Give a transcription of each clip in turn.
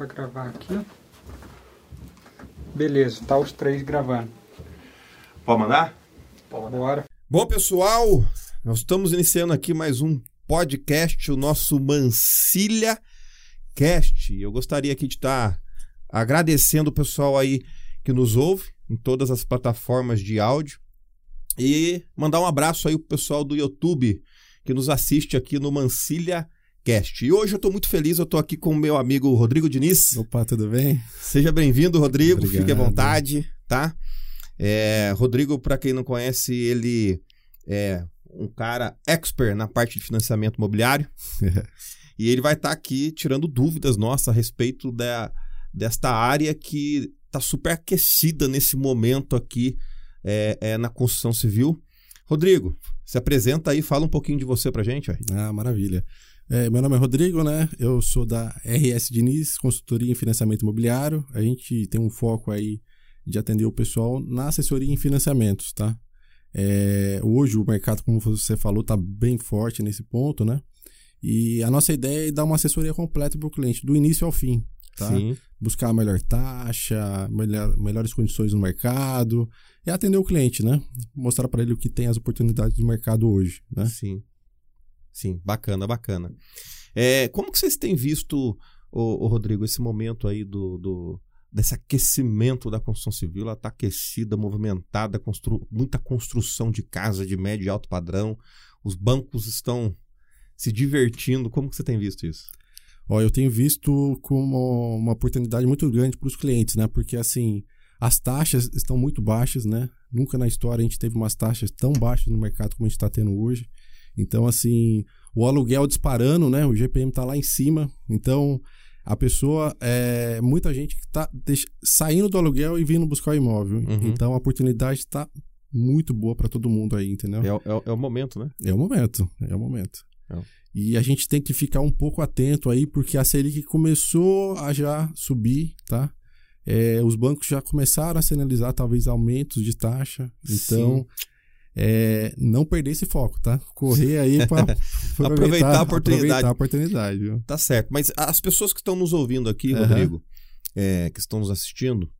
para gravar aqui. Beleza, tá os três gravando. Pode mandar? Bora. Bom, pessoal, nós estamos iniciando aqui mais um podcast, o nosso Mancilha Cast. Eu gostaria aqui de estar agradecendo o pessoal aí que nos ouve em todas as plataformas de áudio e mandar um abraço aí pro pessoal do YouTube que nos assiste aqui no Mancilha Cast. E hoje eu estou muito feliz, eu estou aqui com o meu amigo Rodrigo Diniz. Opa, tudo bem? Seja bem-vindo, Rodrigo. Obrigado. Fique à vontade, tá? É, Rodrigo, para quem não conhece, ele é um cara expert na parte de financiamento imobiliário. e ele vai estar tá aqui tirando dúvidas nossas a respeito da, desta área que está super aquecida nesse momento aqui é, é, na construção civil. Rodrigo, se apresenta aí, fala um pouquinho de você pra gente. Aí. Ah, maravilha. É, meu nome é Rodrigo, né? Eu sou da RS Diniz, consultoria em financiamento imobiliário. A gente tem um foco aí de atender o pessoal na assessoria em financiamentos, tá? É, hoje o mercado, como você falou, está bem forte nesse ponto, né? E a nossa ideia é dar uma assessoria completa para o cliente, do início ao fim, tá? Sim. Buscar a melhor taxa, melhor, melhores condições no mercado e atender o cliente, né? Mostrar para ele o que tem as oportunidades do mercado hoje, né? Sim. Sim, bacana, bacana. É, como que vocês têm visto, o, Rodrigo, esse momento aí do, do, desse aquecimento da construção civil? Ela está aquecida, movimentada, constru, muita construção de casa de médio e alto padrão. Os bancos estão se divertindo. Como que você tem visto isso? Ó, eu tenho visto como uma oportunidade muito grande para os clientes, né? Porque assim, as taxas estão muito baixas, né? Nunca na história a gente teve umas taxas tão baixas no mercado como a gente está tendo hoje. Então, assim, o aluguel disparando, né? O GPM está lá em cima. Então, a pessoa, é, muita gente que está saindo do aluguel e vindo buscar o imóvel. Uhum. Então, a oportunidade está muito boa para todo mundo aí, entendeu? É, é, é, o momento, né? É o momento, é o momento. É. E a gente tem que ficar um pouco atento aí, porque a Selic começou a já subir, tá? É, os bancos já começaram a sinalizar talvez aumentos de taxa. Então, Sim é, não perder esse foco, tá? Correr aí para aproveitar, aproveitar, a oportunidade. Aproveitar a oportunidade viu? Tá certo. Mas as pessoas que estão nos ouvindo aqui, uhum. Rodrigo, é, que estão nos assistindo,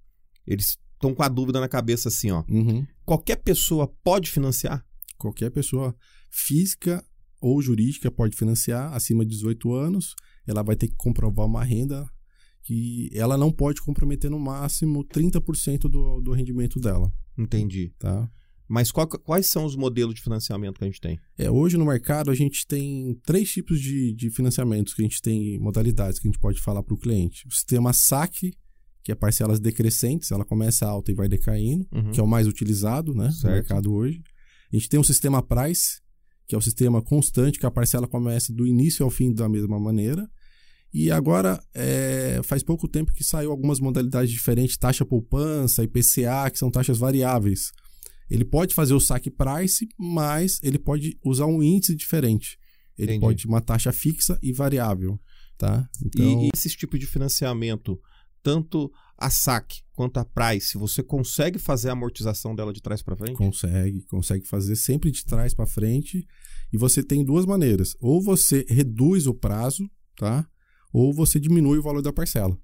eles estão com a dúvida na cabeça assim, ó. Uhum. Qualquer pessoa pode financiar? Qualquer pessoa física ou jurídica pode financiar acima de 18 anos. Ela vai ter que comprovar uma renda que ela não pode comprometer no máximo 30% do, do rendimento dela. Entendi. Tá? Mas qual, quais são os modelos de financiamento que a gente tem? É, hoje no mercado a gente tem três tipos de, de financiamentos que a gente tem modalidades que a gente pode falar para o cliente. O sistema SAC, que é parcelas decrescentes, ela começa alta e vai decaindo, uhum. que é o mais utilizado né, no mercado hoje. A gente tem o sistema Price, que é o sistema constante, que a parcela começa do início ao fim da mesma maneira. E agora, é, faz pouco tempo que saiu algumas modalidades diferentes, taxa poupança, IPCA, que são taxas variáveis. Ele pode fazer o saque price, mas ele pode usar um índice diferente. Ele Entendi. pode uma taxa fixa e variável, tá? Então... E, e esses tipos de financiamento, tanto a saque quanto a price, você consegue fazer a amortização dela de trás para frente? Consegue, consegue fazer sempre de trás para frente. E você tem duas maneiras: ou você reduz o prazo, tá? Ou você diminui o valor da parcela.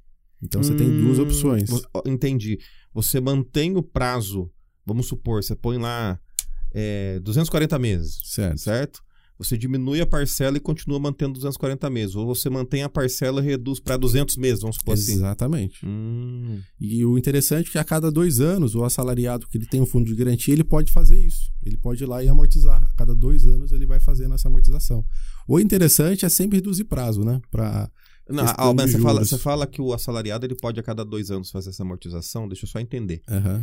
Então você hum, tem duas hum, opções. Entendi. Você mantém o prazo vamos supor, você põe lá é, 240 meses. Certo. Certo? Você diminui a parcela e continua mantendo 240 meses. Ou você mantém a parcela e reduz para 200 meses, vamos supor assim. Exatamente. Hum. E o interessante é que a cada dois anos, o assalariado que ele tem um fundo de garantia, ele pode fazer isso. Ele pode ir lá e amortizar. A cada dois anos ele vai fazendo essa amortização. O interessante é sempre reduzir prazo, né? Para não, Alban, você fala, você fala que o assalariado ele pode a cada dois anos fazer essa amortização. Deixa eu só entender. Uhum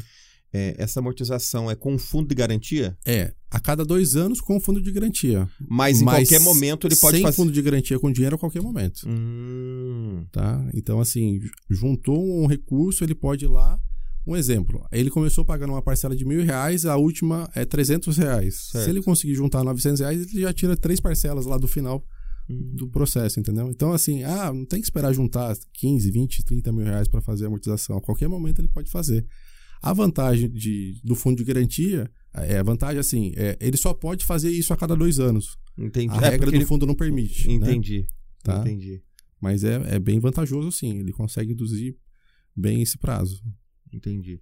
é, essa amortização é com fundo de garantia? É, a cada dois anos com fundo de garantia. Mas em Mas qualquer momento ele pode sem fazer. fundo de garantia com dinheiro a qualquer momento. Hum. Tá? Então, assim, juntou um recurso, ele pode ir lá. Um exemplo, ele começou pagando uma parcela de mil reais, a última é 300 reais. Certo. Se ele conseguir juntar 900 reais, ele já tira três parcelas lá do final hum. do processo, entendeu? Então, assim, ah, não tem que esperar juntar 15, 20, 30 mil reais para fazer a amortização. A qualquer momento ele pode fazer. A vantagem de, do fundo de garantia é a vantagem assim, é, ele só pode fazer isso a cada dois anos. Entendi. A é regra do ele... fundo não permite. Entendi. Né? Tá? Entendi. Mas é, é bem vantajoso, sim. Ele consegue reduzir bem esse prazo. Entendi.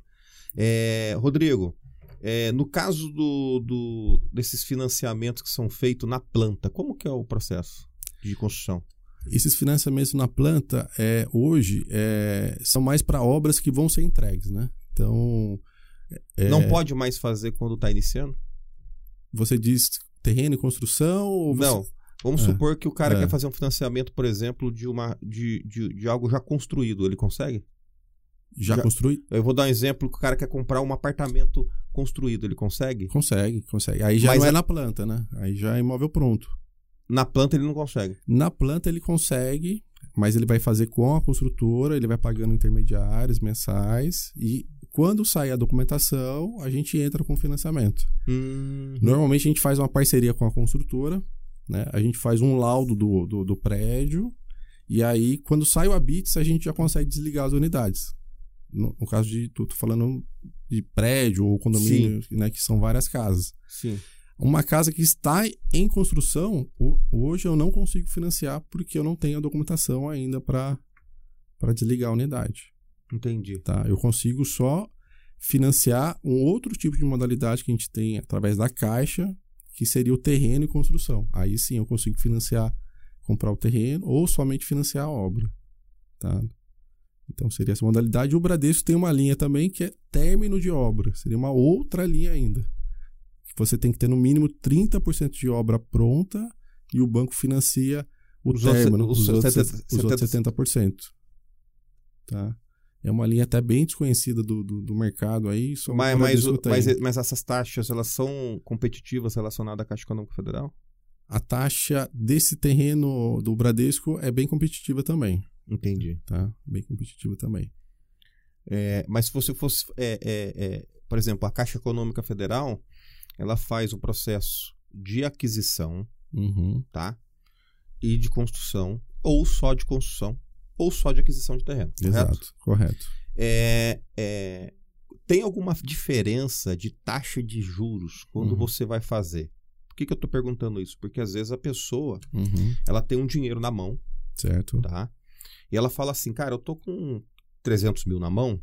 É, Rodrigo, é, no caso do, do- desses financiamentos que são feitos na planta, como que é o processo de construção? Esses financiamentos na planta, é, hoje, é, são mais para obras que vão ser entregues, né? Então, é, Não pode mais fazer quando está iniciando? você diz terreno e construção? Ou você- Não. Vamos É. supor que o cara É. quer fazer um financiamento, por exemplo, de, uma, de, de, de algo já construído. Ele consegue? Já, Já- construi? Eu vou dar um exemplo que o cara quer comprar um apartamento construído. Ele consegue? Consegue, consegue. Aí já Mas não é a- na planta, né? Aí já é imóvel pronto. Na planta ele não consegue. Na planta ele consegue, mas ele vai fazer com a construtora, ele vai pagando intermediários mensais e quando sair a documentação, a gente entra com financiamento. Hum, Normalmente a gente faz uma parceria com a construtora, né? A gente faz um laudo do, do, do prédio e aí quando sai o habits a gente já consegue desligar as unidades. No, no caso de, tô, tô falando de prédio ou condomínio, né? Que são várias casas. sim. Uma casa que está em construção, ho- hoje eu não consigo financiar porque eu não tenho a documentação ainda para desligar a unidade. Entendi. Tá? Eu consigo só financiar um outro tipo de modalidade que a gente tem através da Caixa, que seria o terreno e construção. Aí sim eu consigo financiar, comprar o terreno ou somente financiar a obra. Tá? Então seria essa modalidade. O Bradesco tem uma linha também que é término de obra. Seria uma outra linha ainda. Você tem que ter no mínimo 30% de obra pronta e o banco financia o Os término, os os, outros, 70%. os outros 70%. Tá? É uma linha até bem desconhecida do, do, do mercado aí. Mas, mas, o- mas, mas essas taxas, elas são competitivas relacionadas à Caixa Econômica Federal? A taxa desse terreno do Bradesco é bem competitiva também. Entendi. Tá? Bem competitiva também. É, mas se você fosse, é, é, é, por exemplo, a Caixa Econômica Federal, ela faz o processo de aquisição, Uhum. tá? E de construção, ou só de construção, ou só de aquisição de terreno. correto? Exato, correto. É, é, tem alguma diferença de taxa de juros quando Uhum. você vai fazer? Por que, que eu estou perguntando isso? Porque às vezes a pessoa Uhum. ela tem um dinheiro na mão, Certo. tá? E ela fala assim, cara, eu tô com 300 mil na mão,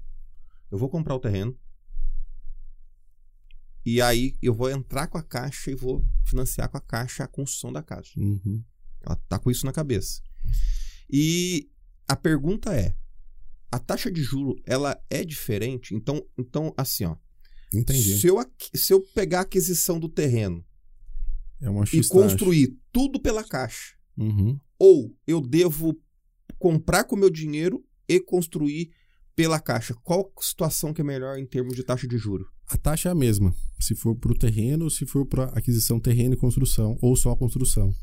eu vou comprar o terreno, e aí eu vou entrar com a caixa e vou financiar com a caixa a construção da casa. Uhum. Ela tá com isso na cabeça. E a pergunta é, a taxa de juro, ela é diferente? Então, então assim, ó, Entendi. se eu, se eu pegar a aquisição do terreno É e construir tudo pela caixa, Uhum. ou eu devo comprar com meu dinheiro e construir pela caixa. Qual situação que é melhor em termos de taxa de juro? A taxa é a mesma, se for para o terreno ou se for para aquisição terreno e construção, ou só construção.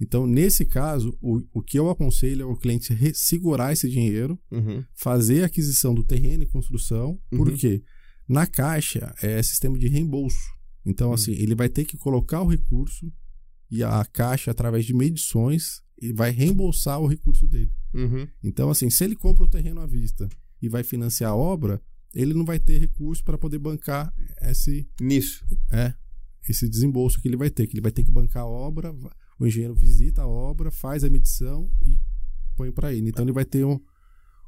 Então, nesse caso, o, o que eu aconselho é o cliente re- segurar esse dinheiro, Uhum. fazer a aquisição do terreno e construção, Uhum. porque na caixa é sistema de reembolso. Então, Uhum. assim, ele vai ter que colocar o recurso e a caixa, através de medições, ele vai reembolsar o recurso dele. Uhum. Então, assim, se ele compra o terreno à vista e vai financiar a obra, ele não vai ter recurso para poder bancar esse, Nisso. é, esse desembolso que ele vai ter, que ele vai ter que bancar a obra, o engenheiro visita a obra, faz a medição e põe para ele. Então ele vai ter um,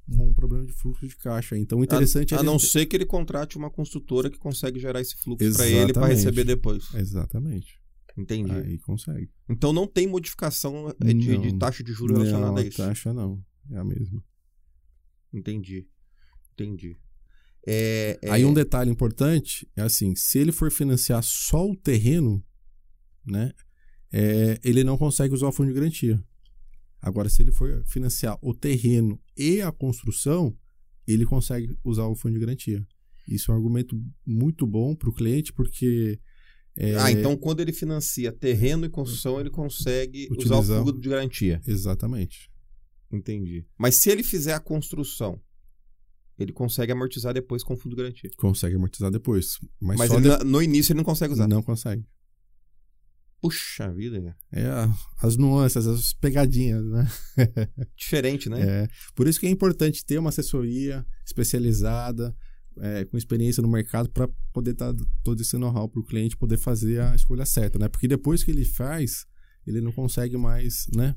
um problema de fluxo de caixa. Então o interessante a, é a ele- não ser que ele contrate uma construtora que consegue gerar esse fluxo para ele para receber depois. Exatamente. Entendi. Aí consegue. Então não tem modificação eh, de, Não. de taxa de juros relacionada a isso. taxa não, é a mesma. Entendi. Entendi. É, é- Aí um detalhe importante é assim, se ele for financiar só o terreno, né, é, ele não consegue usar o fundo de garantia. Agora, se ele for financiar o terreno e a construção, ele consegue usar o fundo de garantia. Isso é um argumento muito bom para o cliente, porque é, Ah, então quando ele financia terreno e construção, ele consegue usar o Utilizar- fundo de garantia. exatamente. Entendi. Mas se ele fizer a construção, ele consegue amortizar depois com o fundo de garantia. Consegue amortizar depois, mas, Mas ele- de- no início ele não consegue usar. não consegue. Puxa vida, cara. É as nuances, as pegadinhas, né? Diferente, né? É, por isso que é importante ter uma assessoria especializada, é, com experiência no mercado, para poder dar todo esse know-how para o cliente poder fazer a escolha certa, né? Porque depois que ele faz, ele não consegue mais, né?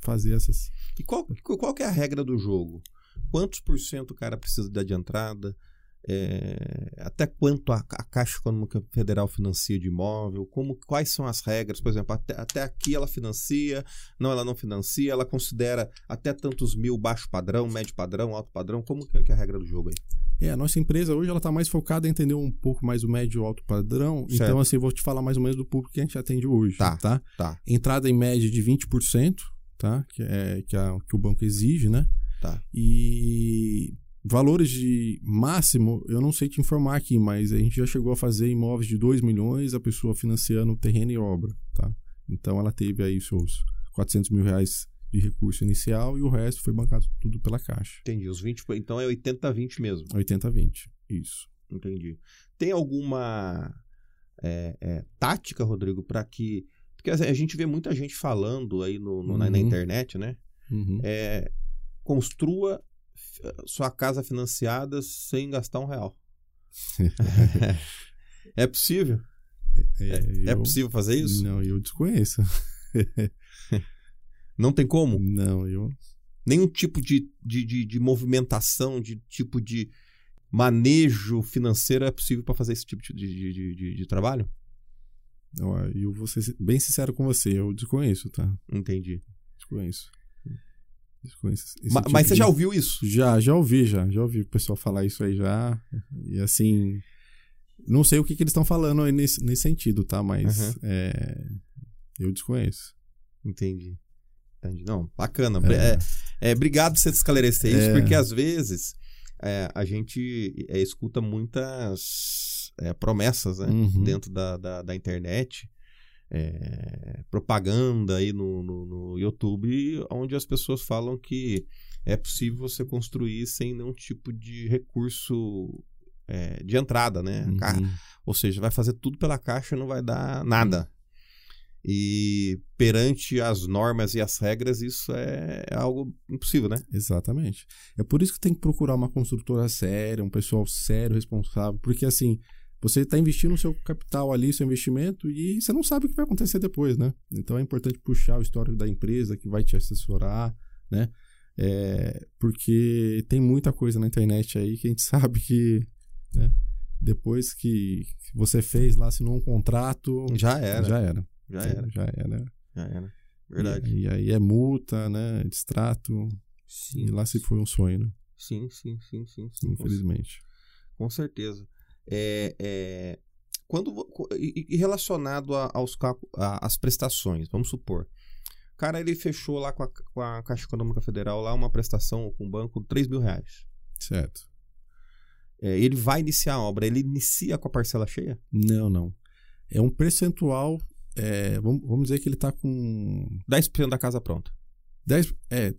fazer essas. E qual, qual que é a regra do jogo? Quantos por cento o cara precisa dar de entrada? É, até quanto a, a, Caixa Econômica Federal financia de imóvel? Como, quais são as regras? Por exemplo, até, até aqui ela financia, não, ela não financia, ela considera até tantos mil baixo padrão, médio padrão, alto padrão. Como que é, que é a regra do jogo aí? É, a nossa empresa hoje ela está mais focada em entender um pouco mais o médio e alto padrão. Certo. Então, assim, vou te falar mais ou menos do público que a gente atende hoje. Tá. tá? tá. Entrada em média de 20%, tá? Que é que, a, que o banco exige, né? Tá. E valores de máximo, eu não sei te informar aqui, mas a gente já chegou a fazer imóveis de 2 milhões, a pessoa financiando terreno e obra, tá? Então ela teve aí seus 400 mil reais de recurso inicial e o resto foi bancado tudo pela Caixa. Entendi. Os 20, então é 80-20 mesmo. 80-20, isso. Entendi. Tem alguma é, é, tática, Rodrigo, para que. Porque a gente vê muita gente falando aí no, no, uhum. na, na, uhum. internet, né? Uhum. É, construa sua casa financiada sem gastar um real. é possível? É, é, é, possível fazer isso? Não, eu desconheço. Não tem como? Não, eu. Nenhum tipo de, de, de, de movimentação, de tipo de manejo financeiro é possível para fazer esse tipo de, de, de, de trabalho? Eu vou ser bem sincero com você, eu desconheço, tá? Entendi. Desconheço. Desconheço mas, tipo mas você de... já ouviu isso? Já, já ouvi, já. Já ouvi o pessoal falar isso aí já. E assim. Não sei o que, que eles estão falando aí nesse, nesse sentido, tá? Mas uhum. é, eu desconheço. Entendi. Entendi. Não, bacana. É. É, é, obrigado por você esclarecer isso, é. porque às vezes é, a gente é, escuta muitas promessas né, uhum. dentro da, da, da internet. Propaganda aí no, no, no, YouTube, onde as pessoas falam que é possível você construir sem nenhum tipo de recurso de entrada, né? Uhum. Ou seja, vai fazer tudo pela caixa e não vai dar nada. E perante as normas e as regras, isso é, é algo impossível, né? Exatamente. É por isso que tem que procurar uma construtora séria, um pessoal sério, responsável, porque assim, você está investindo o seu capital ali, seu investimento, e você não sabe o que vai acontecer depois, né? Então é importante puxar o histórico da empresa que vai te assessorar, né? É, porque tem muita coisa na internet aí que a gente sabe que, né? Depois que você fez lá, assinou um contrato. Já era. Já era. Já era. Já era. Já era. Verdade. E, aí é multa, né? Distrato. Sim. E lá se foi um sonho, né? Sim, sim, sim, sim. sim Infelizmente. Com certeza. É, é, quando, e relacionado a, aos a, às prestações, vamos supor. O cara ele fechou lá com a, com a Caixa Econômica Federal lá uma prestação com o banco de 3 mil reais. Certo. É, ele vai iniciar a obra, ele inicia com a parcela cheia? Não, não. É um percentual é, vamos, vamos dizer que ele está com. 10% da casa pronta. 10, é,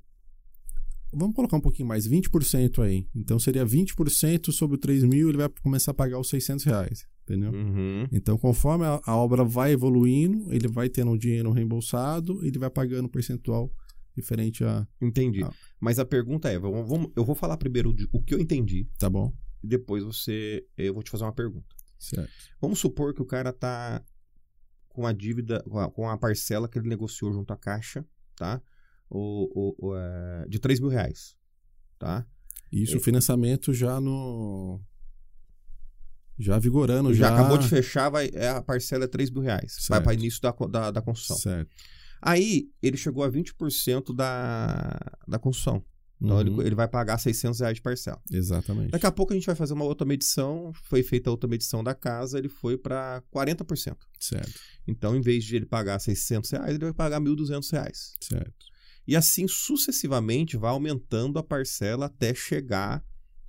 vamos colocar um pouquinho mais, 20% aí. Então seria 20% sobre o 3 mil, ele vai começar a pagar os 600 reais, entendeu? Uhum. Então, conforme a, a, obra vai evoluindo, ele vai tendo o dinheiro reembolsado, ele vai pagando um percentual diferente a. Entendi. A... Mas a pergunta é: vamos, vamos, eu vou falar primeiro o que eu entendi. Tá bom. E depois você. Eu vou te fazer uma pergunta. Certo. Vamos supor que o cara tá com a dívida, com a, com a parcela que ele negociou junto à Caixa, tá? O, o, o é, de 3 mil reais, tá? Isso, o financiamento já no... Já vigorando, já... Já acabou de fechar, vai, é, a parcela é 3 mil reais. Certo. Vai para início da, da, da construção. Certo. Aí, ele chegou a 20% da, da construção. Então, uhum. ele, ele vai pagar 600 reais de parcela. Exatamente. Daqui a pouco a gente vai fazer uma outra medição. Foi feita a outra medição da casa, ele foi para 40%. Certo. Então, em vez de ele pagar 600 reais, ele vai pagar 1.200 reais. Certo. E assim sucessivamente vai aumentando a parcela até chegar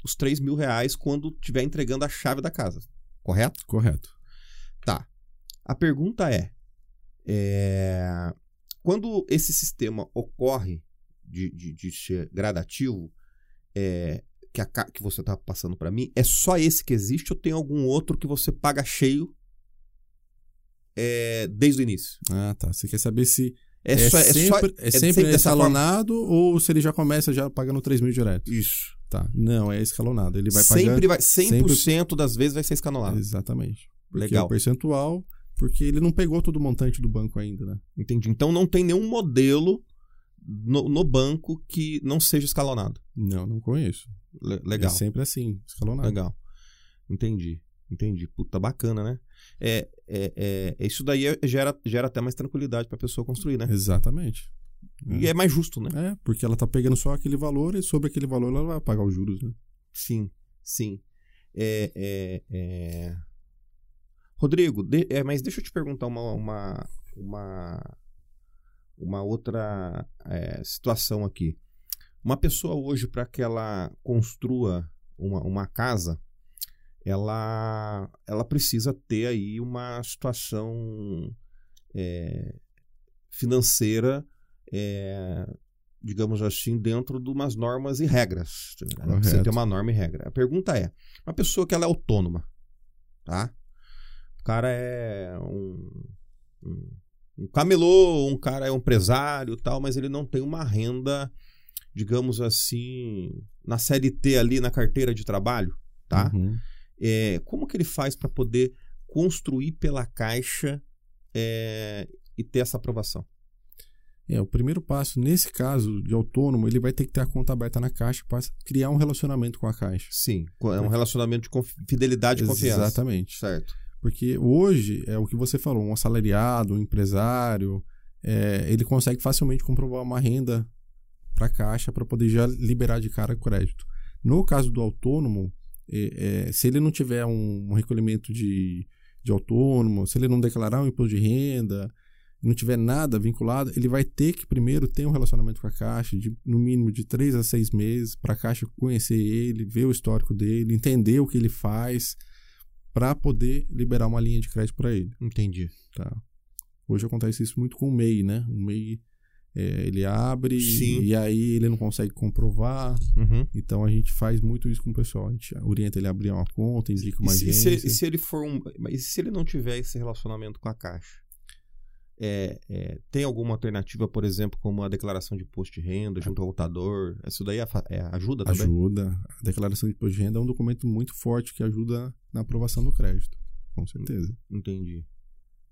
os 3 mil reais quando estiver entregando a chave da casa. Correto? Correto. Tá. A pergunta é, é quando esse sistema ocorre de, de, de ser gradativo é, que, a, que você está passando para mim, é só esse que existe ou tem algum outro que você paga cheio é, desde o início? Ah, tá. Você quer saber se é, é, só, sempre, é, só, é sempre, sempre escalonado ou se ele já começa já pagando 3 mil direto? Isso. Tá. Não, é escalonado. Ele vai sempre pagar... Vai, 100% sempre... das vezes vai ser escalonado. Exatamente. Porque Legal. É o percentual, porque ele não pegou todo o montante do banco ainda, né? Entendi. Então não tem nenhum modelo no, no banco que não seja escalonado. Não, não conheço. Le- legal. É sempre assim, escalonado. Legal. Entendi. Entendi. Puta, bacana, né? É, é, é, isso daí é- gera, gera até mais tranquilidade pra pessoa construir, né? Exatamente. E é mais justo, né? É, porque ela tá pegando só aquele valor e sobre aquele valor ela vai pagar os juros, né? Sim, sim. É, é, é... Rodrigo, de- é, mas deixa eu te perguntar uma, uma, uma, uma outra é, situação aqui. Uma pessoa hoje, para que ela construa uma, uma casa, ela, ela precisa ter aí uma situação é, financeira, é, digamos assim, dentro de umas normas e regras. Ela precisa ter uma norma e regra. A pergunta é: uma pessoa que ela é autônoma, tá? O cara é um, um, um camelô, um cara é um empresário tal, mas ele não tem uma renda, digamos assim, na CLT ali na carteira de trabalho, tá? Uhum. É, como que ele faz para poder construir pela caixa é, e ter essa aprovação? É, o primeiro passo, nesse caso de autônomo, ele vai ter que ter a conta aberta na caixa para criar um relacionamento com a caixa. Sim, é um relacionamento de fidelidade e confiança. Exatamente. Certo. Porque hoje, é o que você falou, um assalariado, um empresário, é, ele consegue facilmente comprovar uma renda para a caixa para poder já liberar de cara o crédito. No caso do autônomo, é, é, se ele não tiver um, um recolhimento de, de autônomo, se ele não declarar um imposto de renda, não tiver nada vinculado, ele vai ter que primeiro ter um relacionamento com a Caixa, de, no mínimo de três a seis meses, para a Caixa conhecer ele, ver o histórico dele, entender o que ele faz, para poder liberar uma linha de crédito para ele. Entendi. Tá? Hoje acontece isso muito com o MEI, né? O MEI, é, ele abre Sim. e aí ele não consegue comprovar, Uhum. então a gente faz muito isso com o pessoal. A gente orienta ele a abrir uma conta, indica uma E se, agência. se- se ele for um. Mas e se ele não tiver esse relacionamento com a Caixa? É, é, tem alguma alternativa, por exemplo, como a declaração de imposto de renda junto ao contador? Isso daí é é, ajuda também? Ajuda. A declaração de imposto de renda é um documento muito forte que ajuda na aprovação do crédito. Com certeza. Entendi.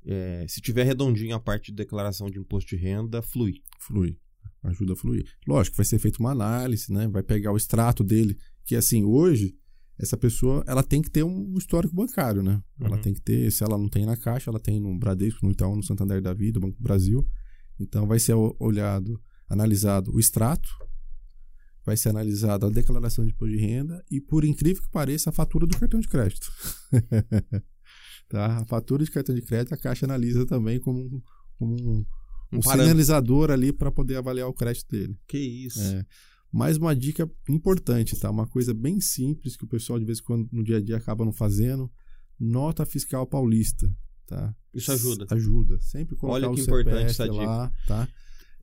É, se tiver redondinho a parte de declaração de imposto de renda, flui. Flui. Ajuda a fluir. Lógico, vai ser feita uma análise, né? Vai pegar o extrato dele, que assim, hoje, essa pessoa, ela tem que ter um histórico bancário, né? Ela Uhum. tem que ter, se ela não tem na Caixa, ela tem no Bradesco, no Itaú, no Santander da Vida, Banco do Brasil. Então, vai ser olhado, analisado o extrato, vai ser analisada a declaração de imposto de renda e, por incrível que pareça, a fatura do cartão de crédito. tá? A fatura de cartão de crédito, a Caixa analisa também como um, como um, Um um sinalizador ali para poder avaliar o crédito dele. Que isso. É. Mais uma dica importante, tá? Uma coisa bem simples que o pessoal de vez em quando no dia a dia acaba não fazendo. Nota fiscal paulista, tá? Isso ajuda. Ajuda. Sempre colocar Olha o que CPF importante essa dica. lá, tá?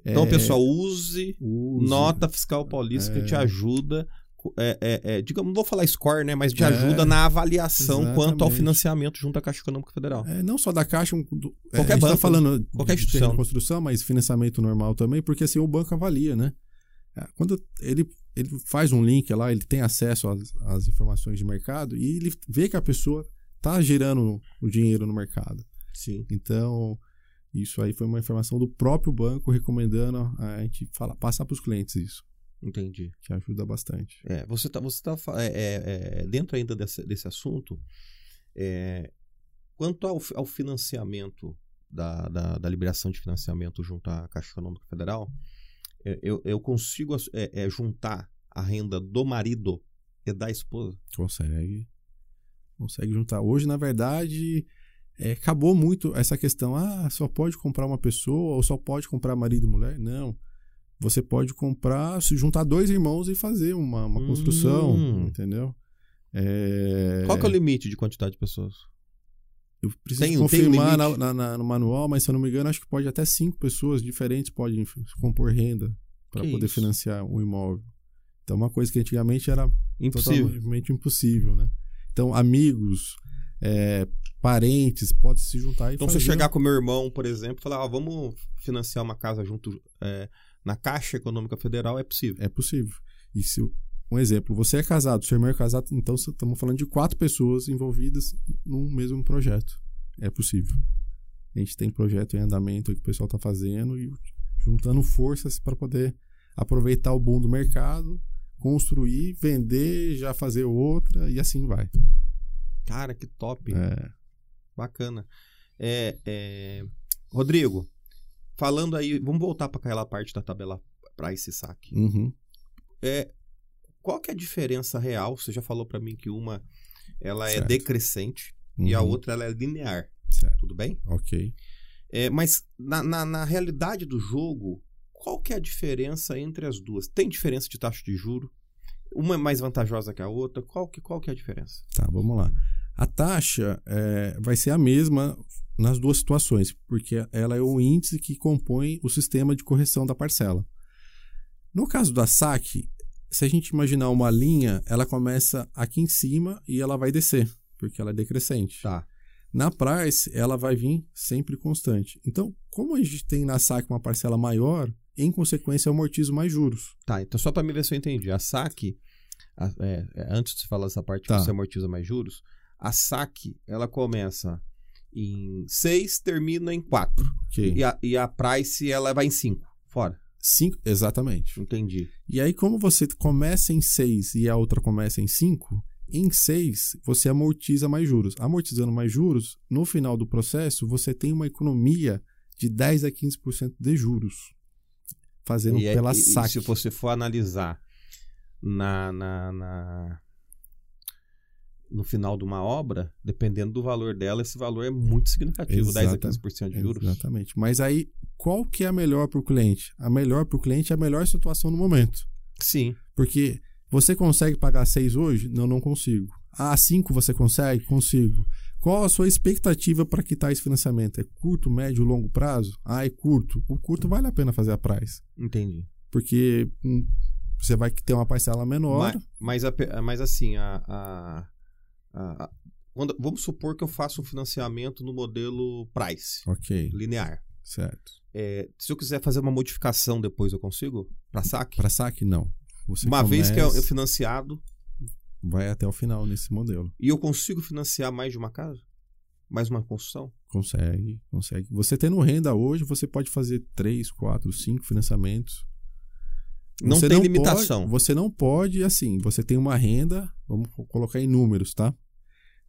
Então, É, pessoal, use use. nota fiscal paulista que É. te ajuda. É, é, é, digamos, não vou falar score, né? Mas te É. ajuda na avaliação quanto ao Exatamente. financiamento junto à Caixa Econômica Federal. É, não só da Caixa, do, é, Qualquer a gente banco, tá falando qualquer de instituição. terreno construção, mas financiamento normal também, porque assim o banco avalia, né? É, Quando ele, ele faz um link lá, ele tem acesso às, às informações de mercado e ele vê que a pessoa tá gerando o dinheiro no mercado. Sim. Então, isso aí foi uma informação do próprio banco recomendando a gente falar, passar para os clientes isso, Entendi. que ajuda bastante. É, você tá, você tá é, é, é, dentro ainda desse, desse assunto, é, quanto ao, ao financiamento da, da, da liberação de financiamento junto à Caixa Econômica Federal, é, eu, eu consigo é, é, juntar a renda do marido e da esposa? Consegue. Consegue juntar. Hoje, na verdade, é, acabou muito essa questão. Ah, só pode comprar uma pessoa ou só pode comprar marido e mulher? Não. Você pode comprar, se juntar dois irmãos e fazer uma, uma construção, Hum. entendeu? É, Qual que é o limite de quantidade de pessoas? Eu preciso Tem- tem confirmar limite? na- na- no manual, mas se eu não me engano, acho que pode até cinco pessoas diferentes podem compor renda para poder isso? financiar um imóvel. Então, uma coisa que antigamente era Impossível. totalmente impossível, né? Então, amigos, é, parentes, podem se juntar e Então, se fazer. eu chegar com meu irmão, por exemplo, falar, ó, vamos financiar uma casa junto é, na Caixa Econômica Federal, é possível. É possível. E se, um exemplo, você é casado, seu irmão é casado, então estamos falando de quatro pessoas envolvidas num mesmo projeto. É possível. A gente tem projeto em andamento que o pessoal está fazendo e juntando forças para poder aproveitar o boom do mercado, construir, vender, já fazer outra e assim vai. Cara, que top. É, Bacana. É, é, Rodrigo, falando aí, vamos voltar para aquela parte da tabela price e saque. uhum, É, qual que é a diferença real? Você já falou para mim que uma ela é Certo. decrescente e a uhum, outra ela é linear, Certo, tudo bem? ok. É, mas na, na, na realidade do jogo, qual que é a diferença entre as duas? Tem diferença de taxa de juro? Uma é mais vantajosa que a outra? Qual que, qual que é a diferença? Tá, vamos lá. A taxa é, vai ser a mesma nas duas situações, porque ela é o índice que compõe o sistema de correção da parcela. No caso da saque, se a gente imaginar uma linha, ela começa aqui em cima e ela vai descer, porque ela é decrescente. Tá. Na price, ela vai vir sempre constante. Então, como a gente tem na saque uma parcela maior, em consequência, eu amortizo mais juros. Tá, então só para me ver se eu entendi. A saque, a- é, é, antes de você falar dessa parte Tá. que você amortiza mais juros, a saque ela começa em 6, termina em 4. Ok. E a, e a price ela vai em 5. Fora. Cinco, exatamente. Entendi. E aí, como você começa em 6 e a outra começa em 5, em 6 você amortiza mais juros. Amortizando mais juros, no final do processo, você tem uma economia de 10 a 15% de juros. Fazendo E, é- pela e- e saque. se você for analisar na, na, na- no final de uma obra, dependendo do valor dela, esse valor é muito significativo, 10 a Exata- 15% de juros. Exatamente. Mas aí, qual que é a melhor para o cliente? A melhor para o cliente é a melhor situação no momento. Sim. Porque você consegue pagar 6 hoje? Não, não consigo. Ah, 5 você consegue? Consigo. Qual a sua expectativa para quitar esse financiamento? É curto, médio, longo prazo? Ah, é curto. O curto vale a pena fazer a price. Entendi. Porque hum, você vai ter uma parcela menor. Mas, mas, a mas assim, a, a- a- a- quando- vamos supor que eu faça um financiamento no modelo price, Ok, linear. certo. É, se eu quiser fazer uma modificação depois, eu consigo? Para saque? Para saque, não. Você uma vez que é começa- financiado, Vai até o final nesse modelo. e eu consigo financiar mais de uma casa? Mais uma construção? Consegue, consegue. Você tendo renda hoje, você pode fazer 3, 4, 5 financiamentos. Não Você tem limitação. pode- você não pode, assim, você tem uma renda, vamos co- colocar em números, tá?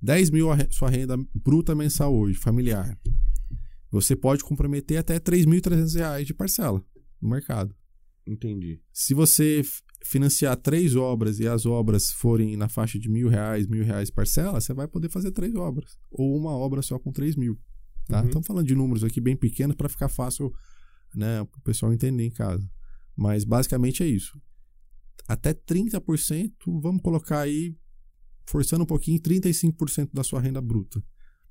10 mil a sua renda bruta mensal hoje, familiar. Você pode comprometer até 3.300 reais de parcela no mercado. Entendi. Se você financiar três obras e as obras forem na faixa de mil reais, mil reais parcela, você vai poder fazer três obras. Ou uma obra só com três mil. Tá? Uhum. Estamos falando de números aqui bem pequenos para ficar fácil né, para o pessoal entender em casa. Mas basicamente é isso. Até 30%, vamos colocar aí, forçando um pouquinho, 35% da sua renda bruta.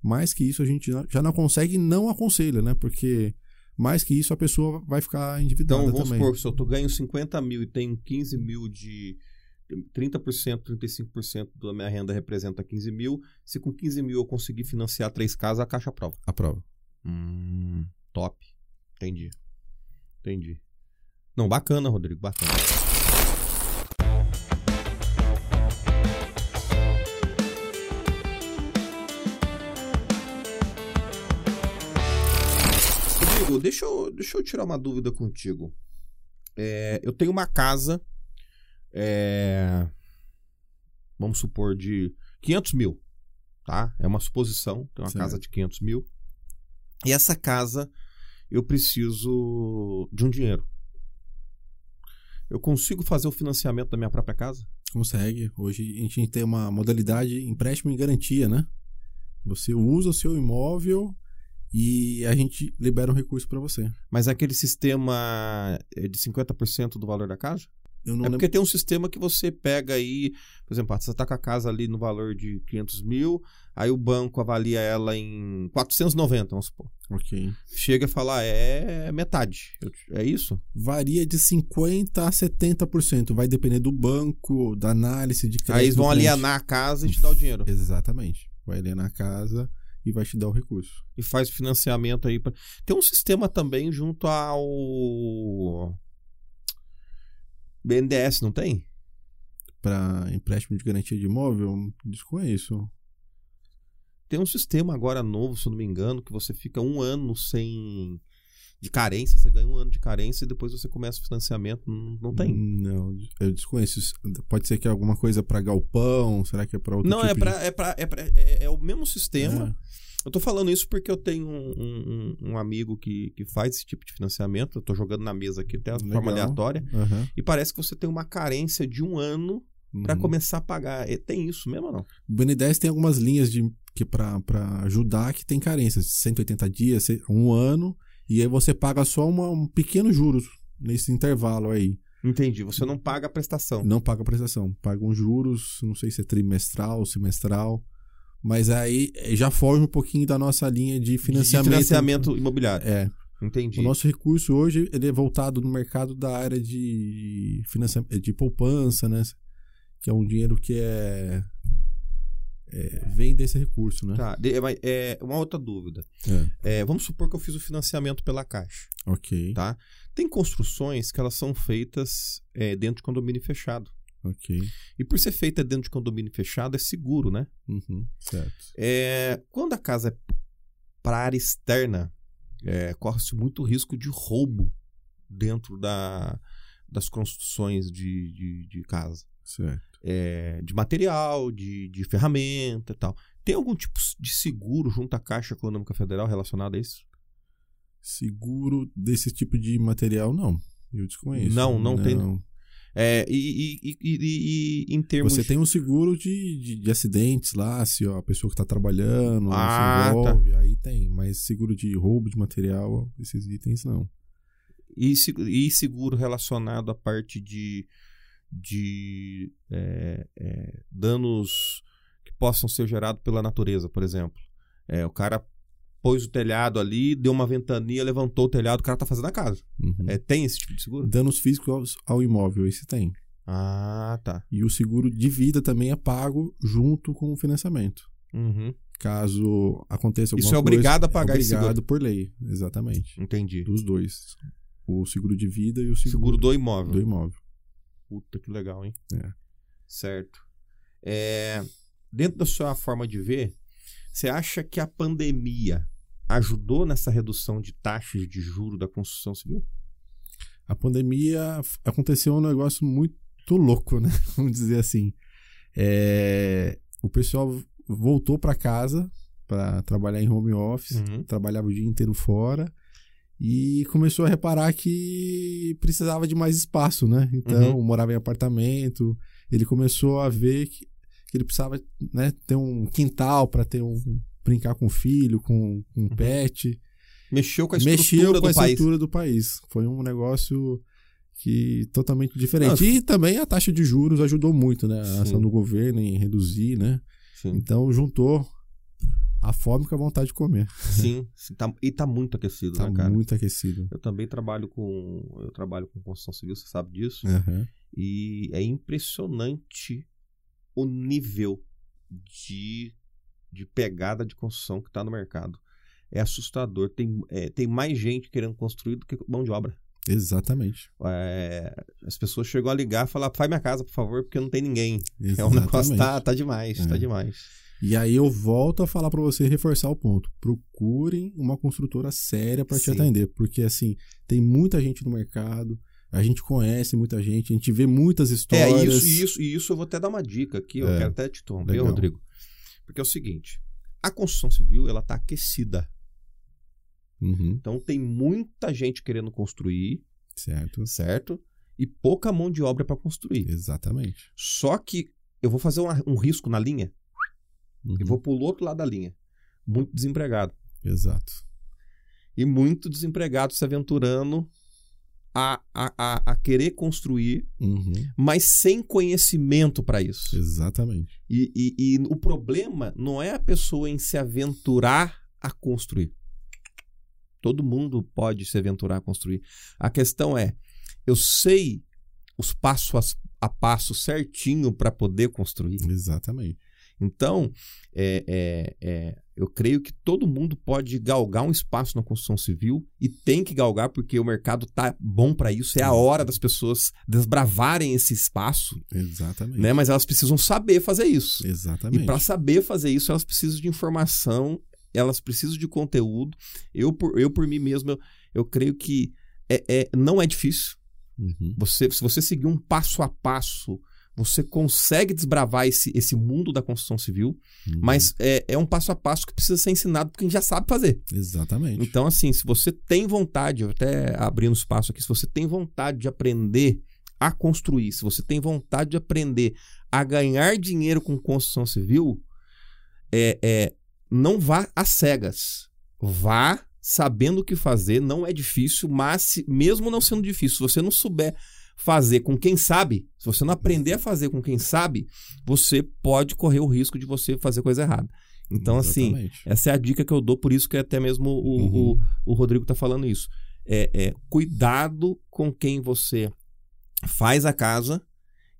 Mais que isso a gente já- não consegue não aconselha, né? Porque mais que isso a pessoa vai ficar endividada Então, vamos também. supor se eu tô ganho 50 mil e tenho 15 mil de. 30%, 35% da minha renda representa 15 mil. Se com 15 mil eu conseguir financiar três casas, a caixa aprova. A prova. Hum, top. Entendi. Entendi. Não, bacana, Rodrigo, bacana. Deixa eu, deixa eu tirar uma dúvida contigo. É, eu tenho uma casa, é, vamos supor, de 500 mil, tá? É uma suposição, tem uma Certo. casa de 500 mil. E essa casa, eu preciso de um dinheiro. Eu consigo fazer o financiamento da minha própria casa? Consegue. Hoje a gente tem uma modalidade empréstimo em garantia, né? Você usa o seu imóvel e a gente libera um recurso para você. Mas aquele sistema é de 50% do valor da casa? Eu não É lembro. porque tem um sistema que você pega aí, por exemplo, você tá com a casa ali no valor de 500 mil, aí o banco avalia ela em 490, vamos supor. Ok. Chega e fala, ah, é metade. É isso? Varia de 50% a 70%. Vai depender do banco, da análise de crédito. Aí eles vão alienar a casa e te dar o dinheiro. Exatamente. Vai alienar a casa e vai te dar o recurso. E faz financiamento aí. Pra... Tem um sistema também junto ao BNDES, não tem? Para empréstimo de garantia de imóvel, desconheço. Tem um sistema agora novo, se não me engano, que você fica um ano sem de carência, você ganha um ano de carência e depois você começa o financiamento. Não, não tem. Não, eu desconheço. Pode ser que é alguma coisa para galpão, será que é para outro não, tipo é, de- é, pra, é, pra- é, é o mesmo sistema. É. Eu tô falando isso porque eu tenho um, um- um amigo que, que faz esse tipo de financiamento. Eu tô jogando na mesa aqui até a forma aleatória. Aham. E parece que você tem uma carência de um ano pra Uhum. começar a pagar. É, Tem isso mesmo ou não? O BN10 tem algumas linhas de que para ajudar que tem carência, 180 dias, um ano, e aí você paga só uma, um pequeno juros nesse intervalo aí. Entendi. Você não paga a prestação. Não paga prestação, paga uns juros, não sei se é trimestral, semestral, mas aí eh, já foge um pouquinho da nossa linha de De financiamento. financiamento imobiliário. É, Entendi. o nosso recurso hoje ele é voltado no mercado da área de financiamento, de poupança, né? Que é um dinheiro que é, é, vem desse recurso, né? Tá. É, uma outra dúvida. É, É, vamos supor que eu fiz o financiamento pela Caixa. ok, Tá? Tem construções que elas são feitas é, dentro de condomínio fechado. ok, E por ser feita dentro de condomínio fechado, é seguro, né? uhum, certo. É, quando a casa é para área externa, corre-se muito risco de roubo dentro da, das construções de, de, de casa. Certo. É, de material, de, de ferramenta e tal. Tem algum tipo de seguro junto à Caixa Econômica Federal relacionado a isso? Seguro desse tipo de material, não. Eu desconheço. Não, não tem. É, e, e, e, e- em termos. Você tem um seguro de, de, de acidentes lá, se ó, a pessoa que está trabalhando Ah, se envolve, aí tem. Mas seguro de roubo de material, esses itens não. E, e seguro relacionado à parte de, de é, é, danos que possam ser gerados pela natureza, por exemplo. É, o cara pôs o telhado ali, deu uma ventania, levantou o telhado, o cara tá fazendo a casa. Uhum. É, tem esse tipo de seguro? Danos físicos ao, imóvel, esse tem. Ah, tá. E o seguro de vida também é pago junto com o financiamento. Uhum, Caso aconteça alguma Isso é coisa, obrigado a pagar esse obrigado por lei, exatamente. entendi. Dos dois. O seguro de vida e o seguro, Seguro do imóvel. do imóvel. Puta que legal, hein? É. Certo. É, dentro da sua forma de ver, você acha que a pandemia ajudou nessa redução de taxas de juro da construção civil? A pandemia aconteceu um negócio muito louco, né? Vamos dizer assim. É, o pessoal voltou para casa para trabalhar em home office, Uhum. trabalhava o dia inteiro fora e começou a reparar que precisava de mais espaço, né? Então, Uhum. morava em apartamento, ele começou a ver que, que ele precisava né, ter um quintal para ter um brincar com o filho, com, com um pet Mexeu com a estrutura mexeu do com a país. estrutura do país. Foi um negócio que totalmente diferente. Ah, e também a taxa de juros ajudou muito, né? A Sim. ação do governo em reduzir, né? Sim, Então juntou a fome com a vontade de comer. sim, sim, tá- e tá muito aquecido, Tá né, cara? muito aquecido. Eu também trabalho com eu trabalho com construção civil, você sabe disso. Aham. E é impressionante o nível de, de pegada de construção que está no mercado. É assustador. Tem, é, tem mais gente querendo construir do que mão de obra. Exatamente. É, as pessoas chegam a ligar e falar, faz minha casa, por favor, porque não tem ninguém. É um Exatamente. negócio, tá, tá demais, É. tá demais. E aí eu volto a falar para você reforçar o ponto. Procurem uma construtora séria para te atender, porque assim, tem muita gente no mercado, a gente conhece muita gente, a gente vê muitas É, histórias. isso, isso, e isso eu vou até dar uma dica aqui, eu É. quero até te interromper, Legal. Rodrigo. Porque é o seguinte, a construção civil, ela tá aquecida. Uhum, Então tem muita gente querendo construir, certo. certo? E pouca mão de obra para construir. Exatamente. Só que eu vou fazer uma- um risco na linha Uhum, e vou pro outro lado da linha. Muito desempregado. Exato. E muito desempregado se aventurando a, a, a, a querer construir, Uhum, mas sem conhecimento para isso. Exatamente. E, e, e o problema não é a pessoa em se aventurar a construir. Todo mundo pode se aventurar a construir. A questão é, eu sei os passos a, a passo certinho para poder construir. Exatamente. Então, é, é, é, eu creio que todo mundo pode galgar um espaço na construção civil e tem que galgar porque o mercado tá bom para isso. É a hora das pessoas desbravarem esse espaço, Exatamente. né? Mas elas precisam saber fazer isso. Exatamente. E para saber fazer isso, elas precisam de informação, elas precisam de conteúdo. Eu, por, eu por mim mesmo, eu, eu creio que é, é, não é difícil. Uhum. Você, se você seguir um passo a passo, você consegue desbravar esse, esse mundo da construção civil, Uhum. mas é, é um passo a passo que precisa ser ensinado por quem já sabe fazer. Exatamente. Então, assim, se você tem vontade, eu até abrindo espaço aqui, se você tem vontade de aprender a construir, se você tem vontade de aprender a ganhar dinheiro com construção civil, é, é, não vá às cegas. Vá sabendo o que fazer, não é difícil, mas se- mesmo não sendo difícil, se você não souber fazer com quem sabe, se você não aprender a fazer com quem sabe, você pode correr o risco de você fazer coisa errada. Então, assim, Exatamente. essa é a dica que eu dou, por isso que até mesmo o, Uhum. o, o Rodrigo tá falando isso. É, é cuidado com quem você faz a casa